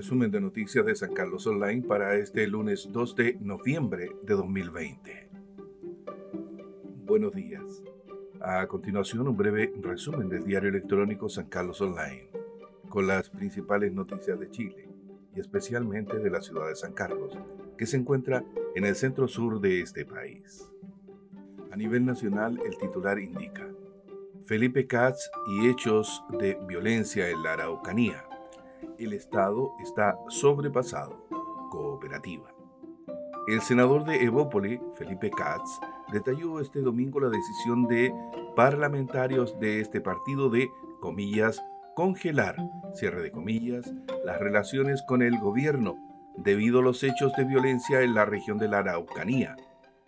resumen de noticias de San Carlos Online para este lunes 2 de noviembre de 2020. Buenos días. A continuación, un breve resumen del diario electrónico San Carlos Online, con las principales noticias de Chile y especialmente de la ciudad de San Carlos, que se encuentra en el centro sur de este país. A nivel nacional, el titular indica Felipe Katz y hechos de violencia en la Araucanía el Estado está sobrepasado. Cooperativa. El senador de Evópoli, Felipe Katz, detalló este domingo la decisión de parlamentarios de este partido de, comillas, congelar, cierre de comillas, las relaciones con el gobierno debido a los hechos de violencia en la región de la Araucanía,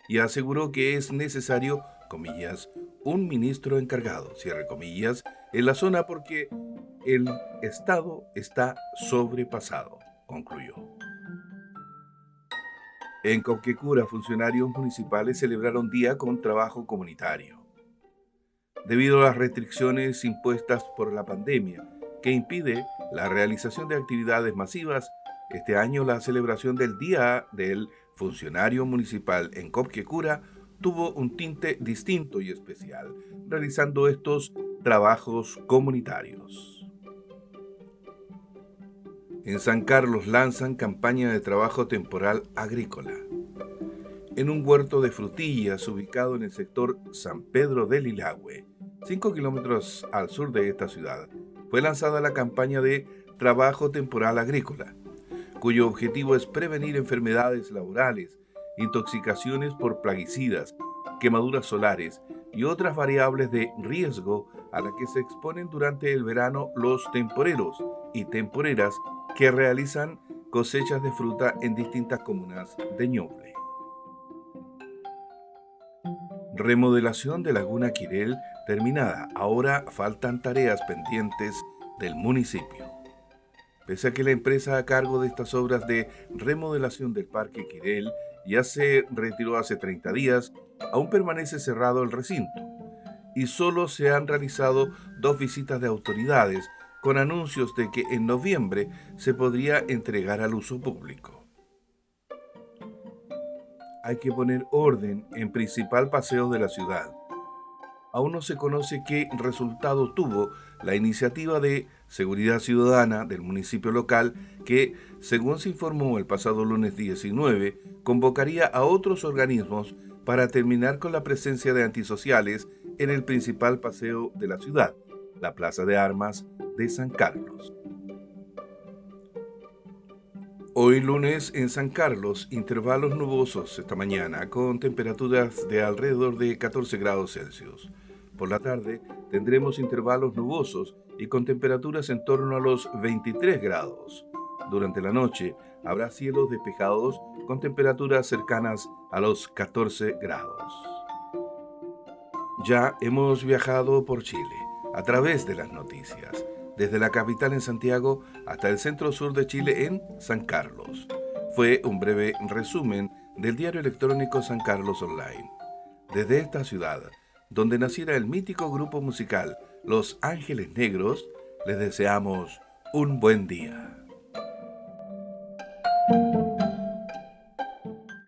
y aseguró que es necesario, comillas, un ministro encargado, cierre comillas, en la zona porque el Estado está sobrepasado, concluyó. En Coquecura, funcionarios municipales celebraron día con trabajo comunitario. Debido a las restricciones impuestas por la pandemia, que impide la realización de actividades masivas, este año la celebración del Día del Funcionario Municipal en Copquecura tuvo un tinte distinto y especial, realizando estos trabajos comunitarios. En San Carlos lanzan campaña de trabajo temporal agrícola. En un huerto de frutillas ubicado en el sector San Pedro del Ilagüe, 5 kilómetros al sur de esta ciudad, fue lanzada la campaña de trabajo temporal agrícola, cuyo objetivo es prevenir enfermedades laborales, intoxicaciones por plaguicidas, quemaduras solares y otras variables de riesgo a las que se exponen durante el verano los temporeros y temporeras que realizan cosechas de fruta en distintas comunas de Ñuble. Remodelación de Laguna Quirel terminada. Ahora faltan tareas pendientes del municipio. Pese a que la empresa a cargo de estas obras de remodelación del Parque Quirel ya se retiró hace 30 días, aún permanece cerrado el recinto y solo se han realizado dos visitas de autoridades con anuncios de que en noviembre se podría entregar al uso público. Hay que poner orden en principal paseo de la ciudad. Aún no se conoce qué resultado tuvo la iniciativa de Seguridad Ciudadana del municipio local que, según se informó el pasado lunes 19, convocaría a otros organismos para terminar con la presencia de antisociales en el principal paseo de la ciudad, la Plaza de Armas de San Carlos. Hoy lunes en San Carlos, intervalos nubosos esta mañana con temperaturas de alrededor de 14 grados Celsius. Por la tarde tendremos intervalos nubosos y con temperaturas en torno a los 23 grados. Durante la noche habrá cielos despejados con temperaturas cercanas a los 14 grados. Ya hemos viajado por Chile a través de las noticias, desde la capital en Santiago hasta el centro sur de Chile en San Carlos. Fue un breve resumen del diario electrónico San Carlos Online. Desde esta ciudad, donde naciera el mítico grupo musical Los Ángeles Negros, les deseamos un buen día.